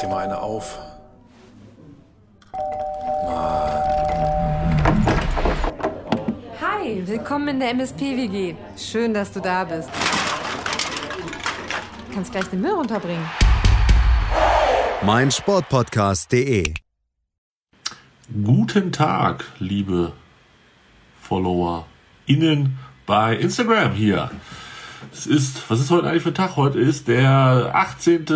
dir mal eine auf. Hi, willkommen in der MSP-WG. Schön, dass du da bist. Du kannst gleich den Müll runterbringen. mein Sportpodcast.de. Guten Tag, liebe Follower innen bei Instagram hier. Es ist, was ist heute eigentlich für ein Tag? Heute ist der 18.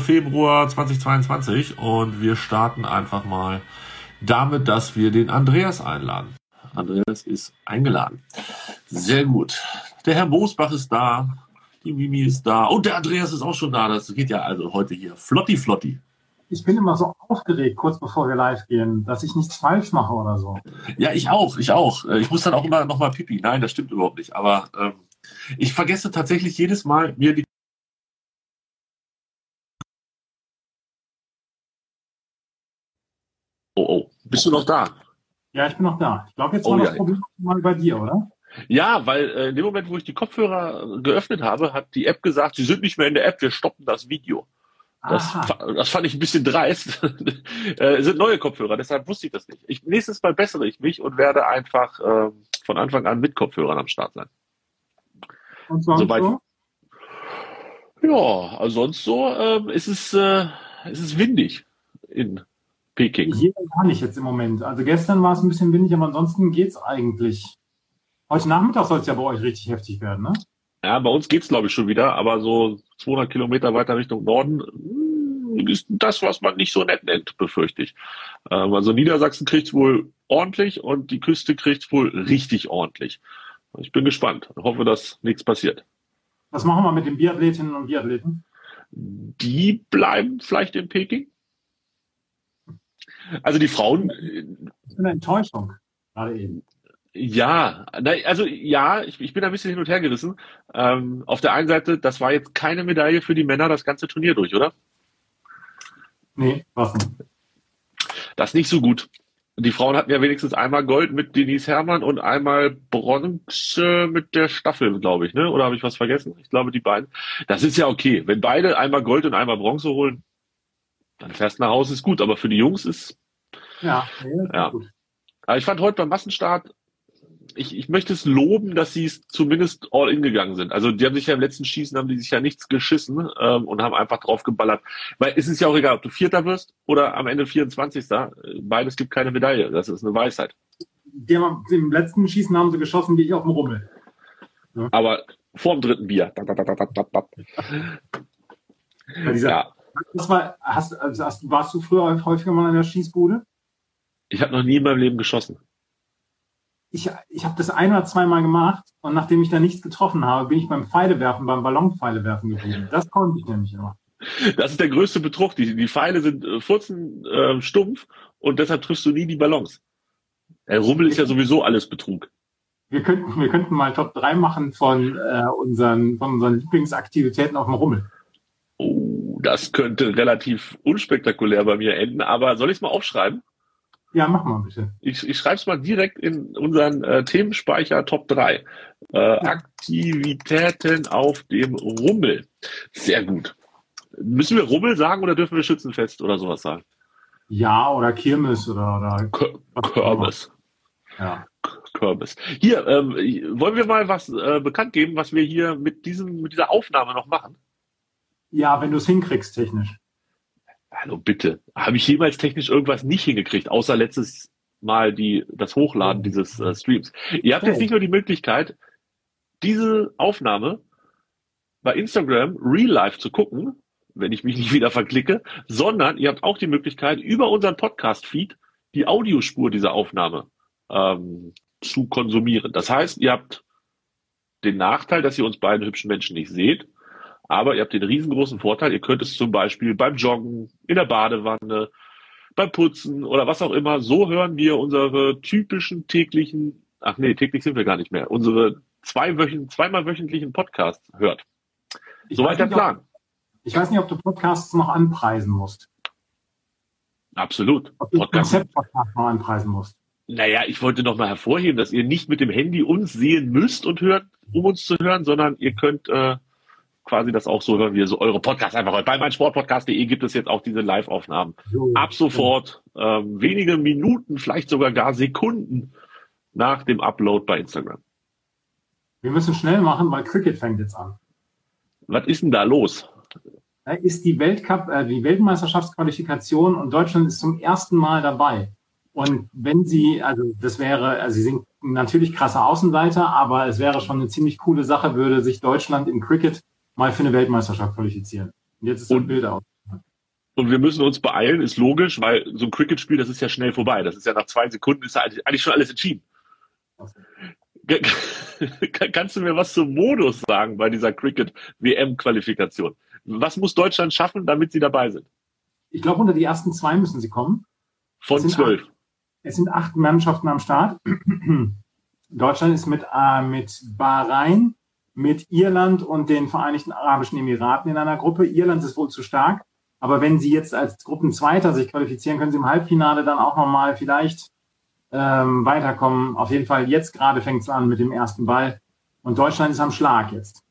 Februar 2022 und wir starten einfach mal damit, dass wir den Andreas einladen. Andreas ist eingeladen. Sehr gut. Der Herr Moosbach ist da, die Mimi ist da und der Andreas ist auch schon da. Das geht ja also heute hier flotti flotti. ich bin immer so aufgeregt, kurz bevor wir live gehen, dass ich nichts falsch mache oder so. Ja, ich auch, ich auch. Ich muss dann auch immer noch mal pipi. Nein, das stimmt überhaupt nicht. Aber ähm, ich vergesse tatsächlich jedes Mal, mir die Oh, oh, bist du noch da? Ja, ich bin noch da. Ich glaube, jetzt Oh, war ja. das Problem mal bei dir, oder? Ja, weil äh, in dem Moment, wo ich die Kopfhörer geöffnet habe, hat die App gesagt, sie sind nicht mehr in der App, wir stoppen das Video. Das, das fand ich ein bisschen dreist. äh, es sind neue Kopfhörer, deshalb wusste ich das nicht. Ich, nächstes Mal bessere ich mich und werde einfach ähm, von Anfang an mit Kopfhörern am Start sein. Und sonst Soweit- so? Ja, also sonst so ähm, ist es, äh, ist es windig in Peking. Hier gar nicht jetzt im Moment. Also gestern war es ein bisschen windig, aber ansonsten geht's eigentlich. Heute Nachmittag soll es ja bei euch richtig heftig werden, ne? Ja, bei uns geht's glaube ich schon wieder, aber so 200 Kilometer weiter Richtung Norden mm, ist das, was man nicht so nett nennt, befürchte ich. Ähm, also Niedersachsen kriegt's wohl ordentlich und die Küste kriegt's wohl richtig ordentlich. Ich bin gespannt. Ich hoffe, dass nichts passiert. Was machen wir mit den Biathletinnen und Biathleten? Die bleiben vielleicht in Peking. Also die Frauen, Das ist eine Enttäuschung. Gerade eben. Ja, also ja, ich, ich bin ein bisschen hin und her gerissen. Ähm, auf der einen Seite, das war jetzt keine Medaille für die Männer das ganze Turnier durch, oder? Nee, was? Das ist nicht so gut. Die Frauen hatten ja wenigstens einmal Gold mit Denise Herrmann und einmal Bronze mit der Staffel, glaube ich, ne? Oder habe ich was vergessen? Ich glaube, die beiden. Das ist ja okay. Wenn beide einmal Gold und einmal Bronze holen, dann fährst du nach Hause, ist gut. Aber für die Jungs ist Ja, Ja. gut. Aber ich fand heute beim Massenstart, ich, ich möchte es loben, dass sie es zumindest all in gegangen sind. Also die haben sich ja im letzten Schießen, haben die sich ja nichts geschissen ähm, und haben einfach drauf geballert. Weil es ist ja auch egal, ob du Vierter wirst oder am Ende 24. Beides gibt keine Medaille. Das ist eine Weisheit. Die haben, Im letzten Schießen haben sie geschossen wie ich auf dem Rummel. Aber vorm dritten Bier. Bei dieser, Ja, das war, hast, also hast, warst du früher häufiger mal in der Schießbude? ich habe noch nie in meinem Leben geschossen. Ich, ich habe das ein oder zweimal gemacht und nachdem ich da nichts getroffen habe, bin ich beim Pfeilewerfen, beim Ballonpfeilewerfen geblieben. Das konnte ich nämlich immer. Das ist der größte Betrug. Die, die Pfeile sind äh, furzen äh, stumpf und deshalb triffst du nie die Ballons. Der Rummel ist ja sowieso alles Betrug. Wir könnten, wir könnten mal Top 3 machen von, äh, unseren, von unseren Lieblingsaktivitäten auf dem Rummel. Oh, das könnte relativ unspektakulär bei mir enden, aber soll ich es mal aufschreiben? Ja, mach mal bitte. Ich, ich schreibe es mal direkt in unseren äh, Themenspeicher Top 3. Äh, Aktivitäten auf dem Rummel. Sehr gut. Müssen wir Rummel sagen oder dürfen wir Schützenfest oder sowas sagen? Ja, oder Kirmes oder, oder Kürbis. ja. Kürbis. Hier, ähm, wollen wir mal was äh, bekannt geben, was wir hier mit diesem, mit dieser Aufnahme noch machen? ja, wenn du es hinkriegst technisch. Hallo, bitte. Habe ich jemals technisch irgendwas nicht hingekriegt, außer letztes Mal die, das Hochladen dieses äh, Streams? Ihr habt jetzt Oh. nicht nur die Möglichkeit, diese Aufnahme bei Instagram Real Life zu gucken, wenn ich mich nicht wieder verklicke, sondern ihr habt auch die Möglichkeit, über unseren Podcast-Feed die Audiospur dieser Aufnahme ähm, zu konsumieren. Das heißt, ihr habt den Nachteil, dass ihr uns beiden hübschen Menschen nicht seht, aber ihr habt den riesengroßen Vorteil, ihr könnt es zum Beispiel beim Joggen, in der Badewanne, beim Putzen oder was auch immer, so hören wir unsere typischen täglichen, ach nee, täglich sind wir gar nicht mehr, unsere zwei wöchen, zweimal wöchentlichen Podcasts hört. Ich Soweit der nicht, ob- Plan. Ich weiß nicht, ob du Podcasts noch anpreisen musst. Absolut. Ob du Podcast. Konzeptpodcasts noch anpreisen musst. Naja, ich wollte noch mal hervorheben, dass ihr nicht mit dem Handy uns sehen müsst und hört, um uns zu hören, sondern ihr könnt äh, quasi das auch so hören, wie so eure Podcasts einfach hört. Bei meinsportpodcast.de gibt es jetzt auch diese Live-Aufnahmen. Ab sofort, ähm, wenige Minuten, vielleicht sogar gar Sekunden nach dem Upload bei Instagram. Wir müssen schnell machen, weil Cricket fängt jetzt an. Was ist denn da los? Da ist die Weltcup, äh, die Weltmeisterschaftsqualifikation und Deutschland ist zum ersten Mal dabei. Und wenn sie, also das wäre, also sie sind natürlich krasse Außenseiter, aber es wäre schon eine ziemlich coole Sache, würde sich Deutschland im Cricket mal für eine Weltmeisterschaft qualifizieren. Und jetzt ist das Und- Bild aus. Und wir müssen uns beeilen, ist logisch, weil so ein Cricket-Spiel, das ist ja schnell vorbei. Das ist ja nach zwei Sekunden, ist ja eigentlich schon alles entschieden. Ge- Kannst du mir was zum Modus sagen bei dieser Cricket-WM-Qualifikation? Was muss Deutschland schaffen, damit sie dabei sind? Ich glaube, unter die ersten zwei müssen sie kommen. Von zwölf. Es sind acht Mannschaften am Start. Deutschland ist mit, äh, mit Bahrain, mit Irland und den Vereinigten Arabischen Emiraten in einer Gruppe. Irland ist wohl zu stark. Aber wenn sie jetzt als Gruppenzweiter sich qualifizieren, können sie im Halbfinale dann auch nochmal vielleicht ähm, weiterkommen. Auf jeden Fall, jetzt gerade fängt es an mit dem ersten Ball. Und Deutschland ist am Schlag jetzt.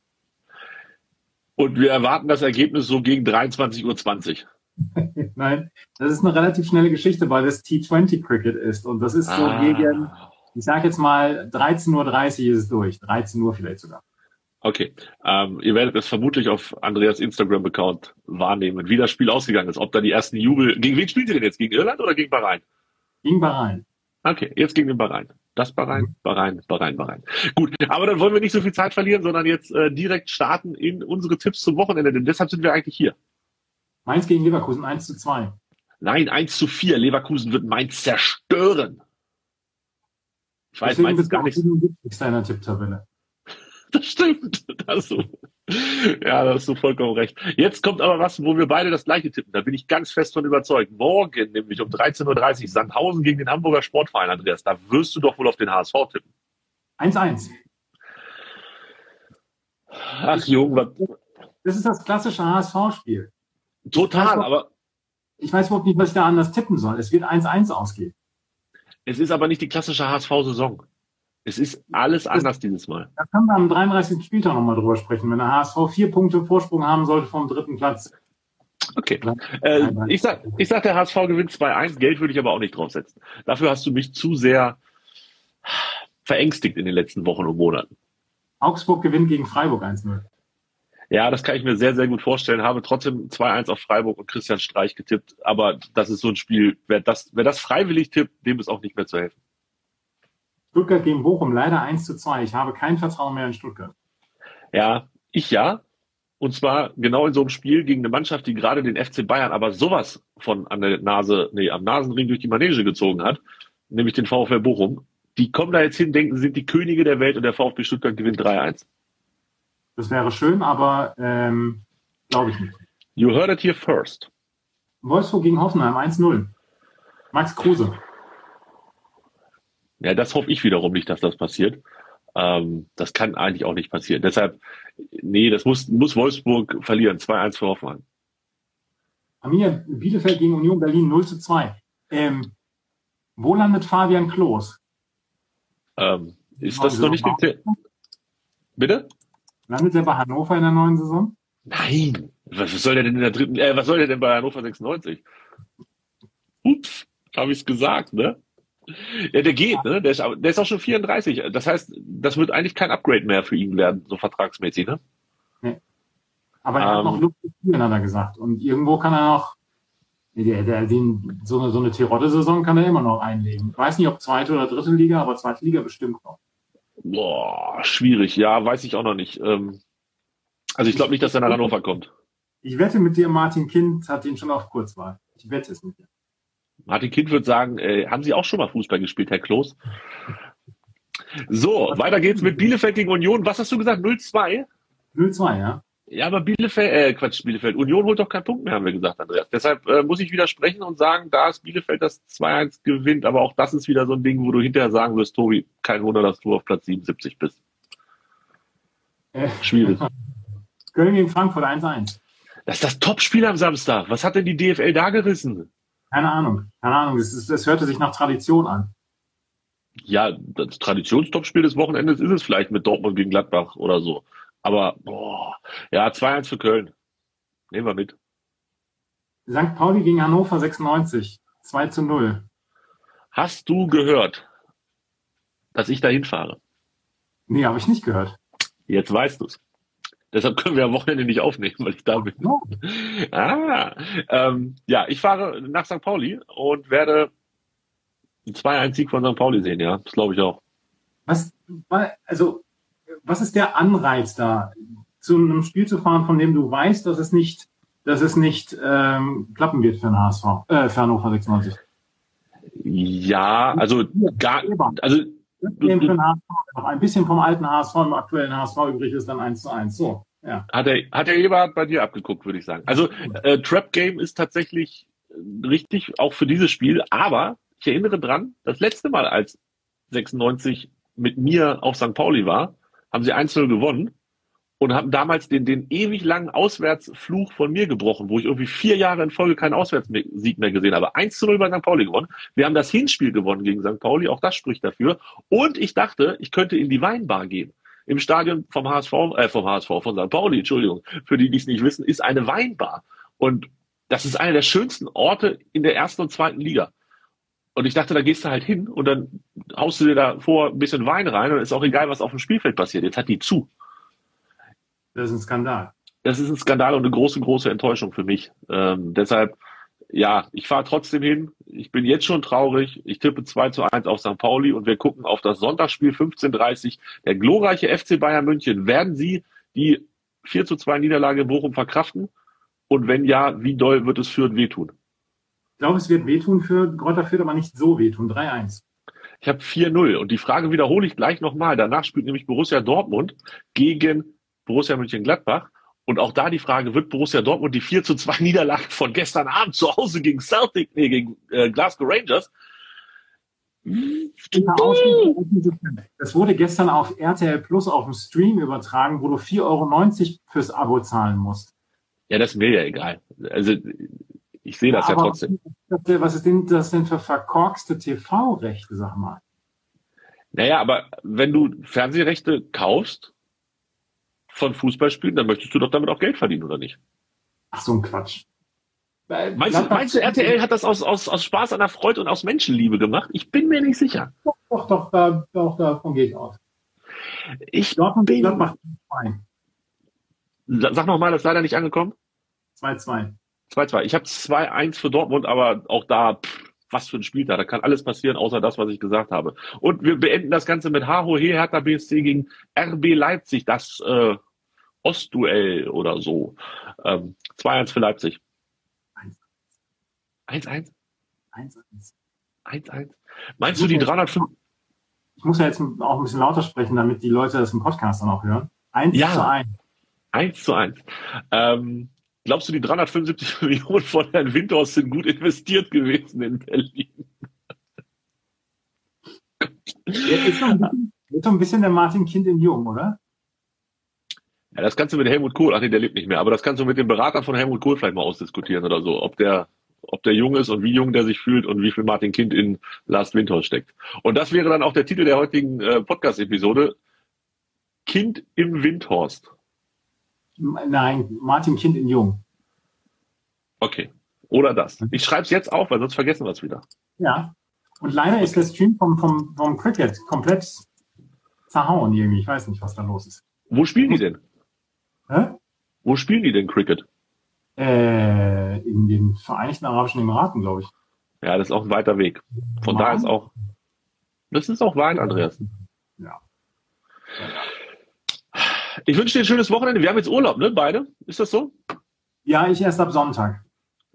Und wir erwarten das Ergebnis so gegen 23.20 Uhr. Nein, das ist eine relativ schnelle Geschichte, weil das T20 Cricket ist. Und das ist so Ah. gegen, ich sage jetzt mal, 13.30 Uhr ist es durch. 13 Uhr vielleicht sogar. Okay. Ähm, ihr werdet es vermutlich auf Andreas Instagram-Account wahrnehmen, wie das Spiel ausgegangen ist. Ob da die ersten Jubel. Gegen wen spielt ihr denn jetzt? Gegen Irland oder gegen Bahrain? Gegen Bahrain. Okay, jetzt gegen den Bahrain. Das Bahrain, Bahrain, Bahrain, Bahrain. Gut, aber dann wollen wir nicht so viel Zeit verlieren, sondern jetzt äh, direkt starten in unsere Tipps zum Wochenende, denn deshalb sind wir eigentlich hier. Mainz gegen Leverkusen 1 zu 2. Nein, 1 zu 4. Leverkusen wird Mainz zerstören. Ich weiß, Deswegen Mainz ist gar nicht. 77. in der Tipptabelle. Das stimmt. Da hast du, ja, da hast du vollkommen recht. Jetzt kommt aber was, wo wir beide das gleiche tippen. Da bin ich ganz fest von überzeugt. Morgen, nämlich um 13.30 Uhr, Sandhausen gegen den Hamburger Sportverein, Andreas. Da wirst du doch wohl auf den HSV tippen. 1-1. Ach, Jung, was, Das ist das klassische HSV-Spiel. total, aber Ich weiß überhaupt nicht, was ich da anders tippen soll. Es wird 1-1 ausgehen. es ist aber nicht die klassische HSV-Saison. Es ist alles anders dieses Mal. Da können wir am 33. Spieltag nochmal drüber sprechen, wenn der HSV vier Punkte Vorsprung haben sollte vom dritten Platz. Okay. Äh, ich, sag, ich sag, der HSV gewinnt 2-1. Geld würde ich aber auch nicht draufsetzen. Dafür hast du mich zu sehr verängstigt in den letzten Wochen und Monaten. Augsburg gewinnt gegen Freiburg 1-0. Ja, das kann ich mir sehr, sehr gut vorstellen. Habe trotzdem 2-1 auf Freiburg und Christian Streich getippt. Aber das ist so ein Spiel, wer das, wer das freiwillig tippt, dem ist auch nicht mehr zu helfen. Stuttgart gegen Bochum leider 1 zu 2. Ich habe kein Vertrauen mehr in Stuttgart. Ja, ich ja. Und zwar genau in so einem Spiel gegen eine Mannschaft, die gerade den FC Bayern aber sowas von an der Nase, nee, am Nasenring durch die Manege gezogen hat, nämlich den VfL Bochum. Die kommen da jetzt hin, denken, sie sind die Könige der Welt und der VfB Stuttgart gewinnt 3-1. Das wäre schön, aber ähm, glaube ich nicht. You heard it here first. Wolfsburg gegen Hoffenheim 1-0. Max Kruse. Ja, das hoffe ich wiederum nicht, dass das passiert. Ähm, das kann eigentlich auch nicht passieren. Deshalb, nee, das muss, muss Wolfsburg verlieren. 2-1 für Hoffenheim. Arminia Bielefeld gegen Union Berlin 0 zu 2. Ähm, wo landet Fabian Klos? Ähm, ist das noch nicht geklärt? Bitte? Landet er bei Hannover in der neuen Saison? Nein. Was was soll der denn in der dritten, äh, was soll der denn bei Hannover 96? Ups, habe ich es gesagt, ne? Ja, der geht, ne? Der ist, der ist auch schon 34. Das heißt, das wird eigentlich kein Upgrade mehr für ihn werden, so vertragsmäßig, ne? Aber er hat Ähm. noch Luft zu spielen, hat er gesagt. Und irgendwo kann er noch, der, der, den, so eine, so eine Terodde-Saison kann er immer noch einlegen. Ich weiß nicht, ob zweite oder dritte Liga, aber zweite Liga bestimmt noch. Boah, schwierig. Ja, weiß ich auch noch nicht. Ähm, also ich glaube nicht, dass er nach Hannover kommt. Ich wette mit dir, Martin Kind hat ihn schon auf Kurzwahl. Ich wette es mit dir. Martin Kind wird sagen, äh, haben Sie auch schon mal Fußball gespielt, Herr Klos? So, weiter geht's mit Bielefeld gegen Union. Was hast du gesagt? 0-2? 0-2, ja? Ja, aber Bielefeld, äh, Quatsch, Bielefeld. Union holt doch keinen Punkt mehr, haben wir gesagt, Andreas. Deshalb äh, muss ich widersprechen und sagen, da ist Bielefeld das 2-1 gewinnt, aber auch das ist wieder so ein Ding, wo du hinterher sagen wirst, Tobi, kein Wunder, dass du auf Platz 77 bist. Äh, Schwierig. Köln gegen Frankfurt 1-1. Das ist das Topspiel am Samstag. Was hat denn die DFL da gerissen? Keine Ahnung. Keine Ahnung. Das, ist, das hörte sich nach Tradition an. Ja, das Traditionstopspiel des Wochenendes ist es vielleicht mit Dortmund gegen Gladbach oder so. Aber, boah, ja, 2-1 für Köln. Nehmen wir mit. St. Pauli gegen Hannover 96. 2 zu 0. Hast du gehört, dass ich da hinfahre? Nee, habe ich nicht gehört. Jetzt weißt du's. Deshalb können wir am Wochenende nicht aufnehmen, weil ich da bin. Oh. Ah, ähm, ja, ich fahre nach St. Pauli und werde einen 2-1-Sieg von St. Pauli sehen, ja. Das glaube ich auch. Was, also, was ist der Anreiz da, zu einem Spiel zu fahren, von dem du weißt, dass es nicht, dass es nicht ähm, klappen wird für den HSV, äh, für Hannover 96? Ja, also gar, also Für den HSV noch ein bisschen vom alten HSV im aktuellen HSV übrig ist dann 1 zu 1. So, ja. hat der, hat der Eberhard bei dir abgeguckt, würde ich sagen. Also äh, Trap Game ist tatsächlich äh, richtig, auch für dieses Spiel, aber ich erinnere dran, das letzte Mal, als 96 mit mir auf St. Pauli war, haben sie 1-0 gewonnen und haben damals den, den ewig langen Auswärtsfluch von mir gebrochen, wo ich irgendwie vier Jahre in Folge keinen Auswärtssieg mehr gesehen habe. 1 zu 0 bei St. Pauli gewonnen. Wir haben das Hinspiel gewonnen gegen St. Pauli, auch das spricht dafür. Und ich dachte, ich könnte in die Weinbar gehen. Im Stadion vom HSV, äh, vom HSV, von St. Pauli, Entschuldigung, für die, die es nicht wissen, ist eine Weinbar. Und das ist einer der schönsten Orte in der ersten und zweiten Liga. Und ich dachte, da gehst du halt hin und dann haust du dir da vor ein bisschen Wein rein und ist auch egal, was auf dem Spielfeld passiert. Jetzt hat die zu. Das ist ein Skandal. Das ist ein Skandal und eine große, große Enttäuschung für mich. Ähm, deshalb, ja, ich fahre trotzdem hin. Ich bin jetzt schon traurig. Ich tippe 2 zu 1 auf St. Pauli und wir gucken auf das Sonntagsspiel 15.30 Der glorreiche FC Bayern München. Werden sie die 4 zu 2 Niederlage in Bochum verkraften? Und wenn ja, wie doll wird es Fürth wehtun? Ich glaube, es wird wehtun für Greuther Fürth, aber nicht so wehtun. 3-1. Ich habe 4-0 und die Frage wiederhole ich gleich nochmal. Danach spielt nämlich Borussia Dortmund gegen Borussia Mönchengladbach. Und auch da die Frage, wird Borussia Dortmund die 4 zu 2 Niederlage von gestern Abend zu Hause gegen Celtic, nee, gegen äh, Glasgow Rangers? Das wurde gestern auf RTL Plus auf dem Stream übertragen, wo du 4,90 Euro fürs Abo zahlen musst. Ja, das ist mir ja egal. Also ich sehe das ja, ja trotzdem. Was ist denn das denn für verkorkste TV-Rechte, sag mal? Naja, aber wenn du Fernsehrechte kaufst von Fußballspielen, dann möchtest du doch damit auch Geld verdienen, oder nicht? Ach, so ein Quatsch. Meinst du, meinst du, RTL hat das aus, aus, aus Spaß an der Freude und aus Menschenliebe gemacht? Ich bin mir nicht sicher. Doch, doch, doch, da, doch davon gehe ich aus. Ich Dortmund, bin... Dortmund Sag nochmal, das ist leider nicht angekommen. 2-2. 2-2. Ich habe 2-1 für Dortmund, aber auch da, pff, was für ein Spiel da. Da kann alles passieren, außer das, was ich gesagt habe. Und wir beenden das Ganze mit Haho He Hertha BSC gegen RB Leipzig, das äh, Ostduell oder so. Ähm, 2-1 für Leipzig. 1-1? 1-1. 1-1. Meinst du die 305? Ich muss ja jetzt auch ein bisschen lauter sprechen, damit die Leute das im Podcast dann auch hören. 1 ja. zu 1. 1 zu 1. Ähm, Glaubst du, die 375 Millionen von Herrn Windhorst sind gut investiert gewesen in Berlin? Jetzt ist, so ein bisschen der Martin Kind in Jung, oder? Ja, das kannst du mit Helmut Kohl, ach nee, der lebt nicht mehr, aber das kannst du mit dem Berater von Helmut Kohl vielleicht mal ausdiskutieren oder so, ob der, ob der jung ist und wie jung der sich fühlt und wie viel Martin Kind in Last Windhorst steckt. Und das wäre dann auch der Titel der heutigen äh, Podcast-Episode. Kind im Windhorst. Nein, Martin Kind in Jung. Okay. Oder das. Ich schreibe es jetzt auf, weil sonst vergessen wir es wieder. Ja. Und leider ist der Stream vom, vom, vom Cricket komplett zerhauen irgendwie. Ich weiß nicht, was da los ist. Wo spielen die denn? Hä? Wo spielen die denn Cricket? Äh, in den Vereinigten Arabischen Emiraten, glaube ich. Ja, das ist auch ein weiter Weg. Von Mann. da ist auch. Das ist auch Wein, Andreas. Ja. Ich wünsche dir ein schönes Wochenende. Wir haben jetzt Urlaub, ne? Beide? Ist das so? Ja, ich erst ab Sonntag.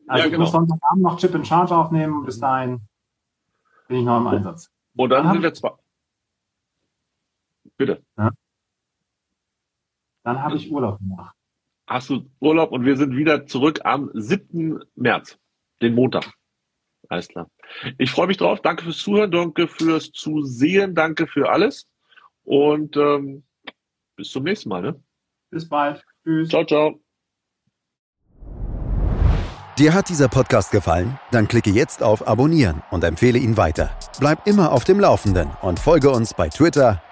Also ja, genau. ich muss Sonntagabend noch Chip in Charge aufnehmen. Bis dahin bin ich noch im Einsatz. Und dann, dann sind wir zwei. Bitte. Ja. Dann habe ich Urlaub gemacht. Hast du Urlaub und wir sind wieder zurück am 7. März, den Montag. Alles klar. Ich freue mich drauf. Danke fürs Zuhören, danke fürs Zusehen, danke für alles. Und ähm, bis zum nächsten Mal. Ne? Bis bald. Tschüss. Ciao, ciao. Dir hat dieser Podcast gefallen? Dann klicke jetzt auf Abonnieren und empfehle ihn weiter. Bleib immer auf dem Laufenden und folge uns bei Twitter,